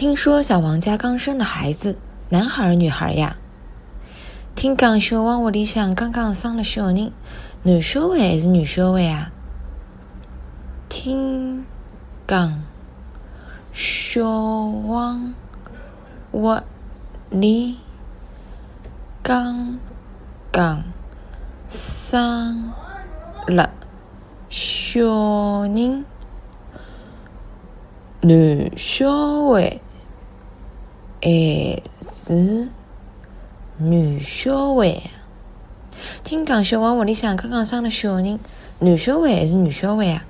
听说小王家刚生了孩子，男孩儿女孩呀？听讲小王屋里向刚刚生了小人，男小孩还是女小孩啊？听讲小王屋里刚刚生了小人，男小孩诶是女小孩？听讲小王屋里向刚刚生了小人，男小孩还是女小孩啊？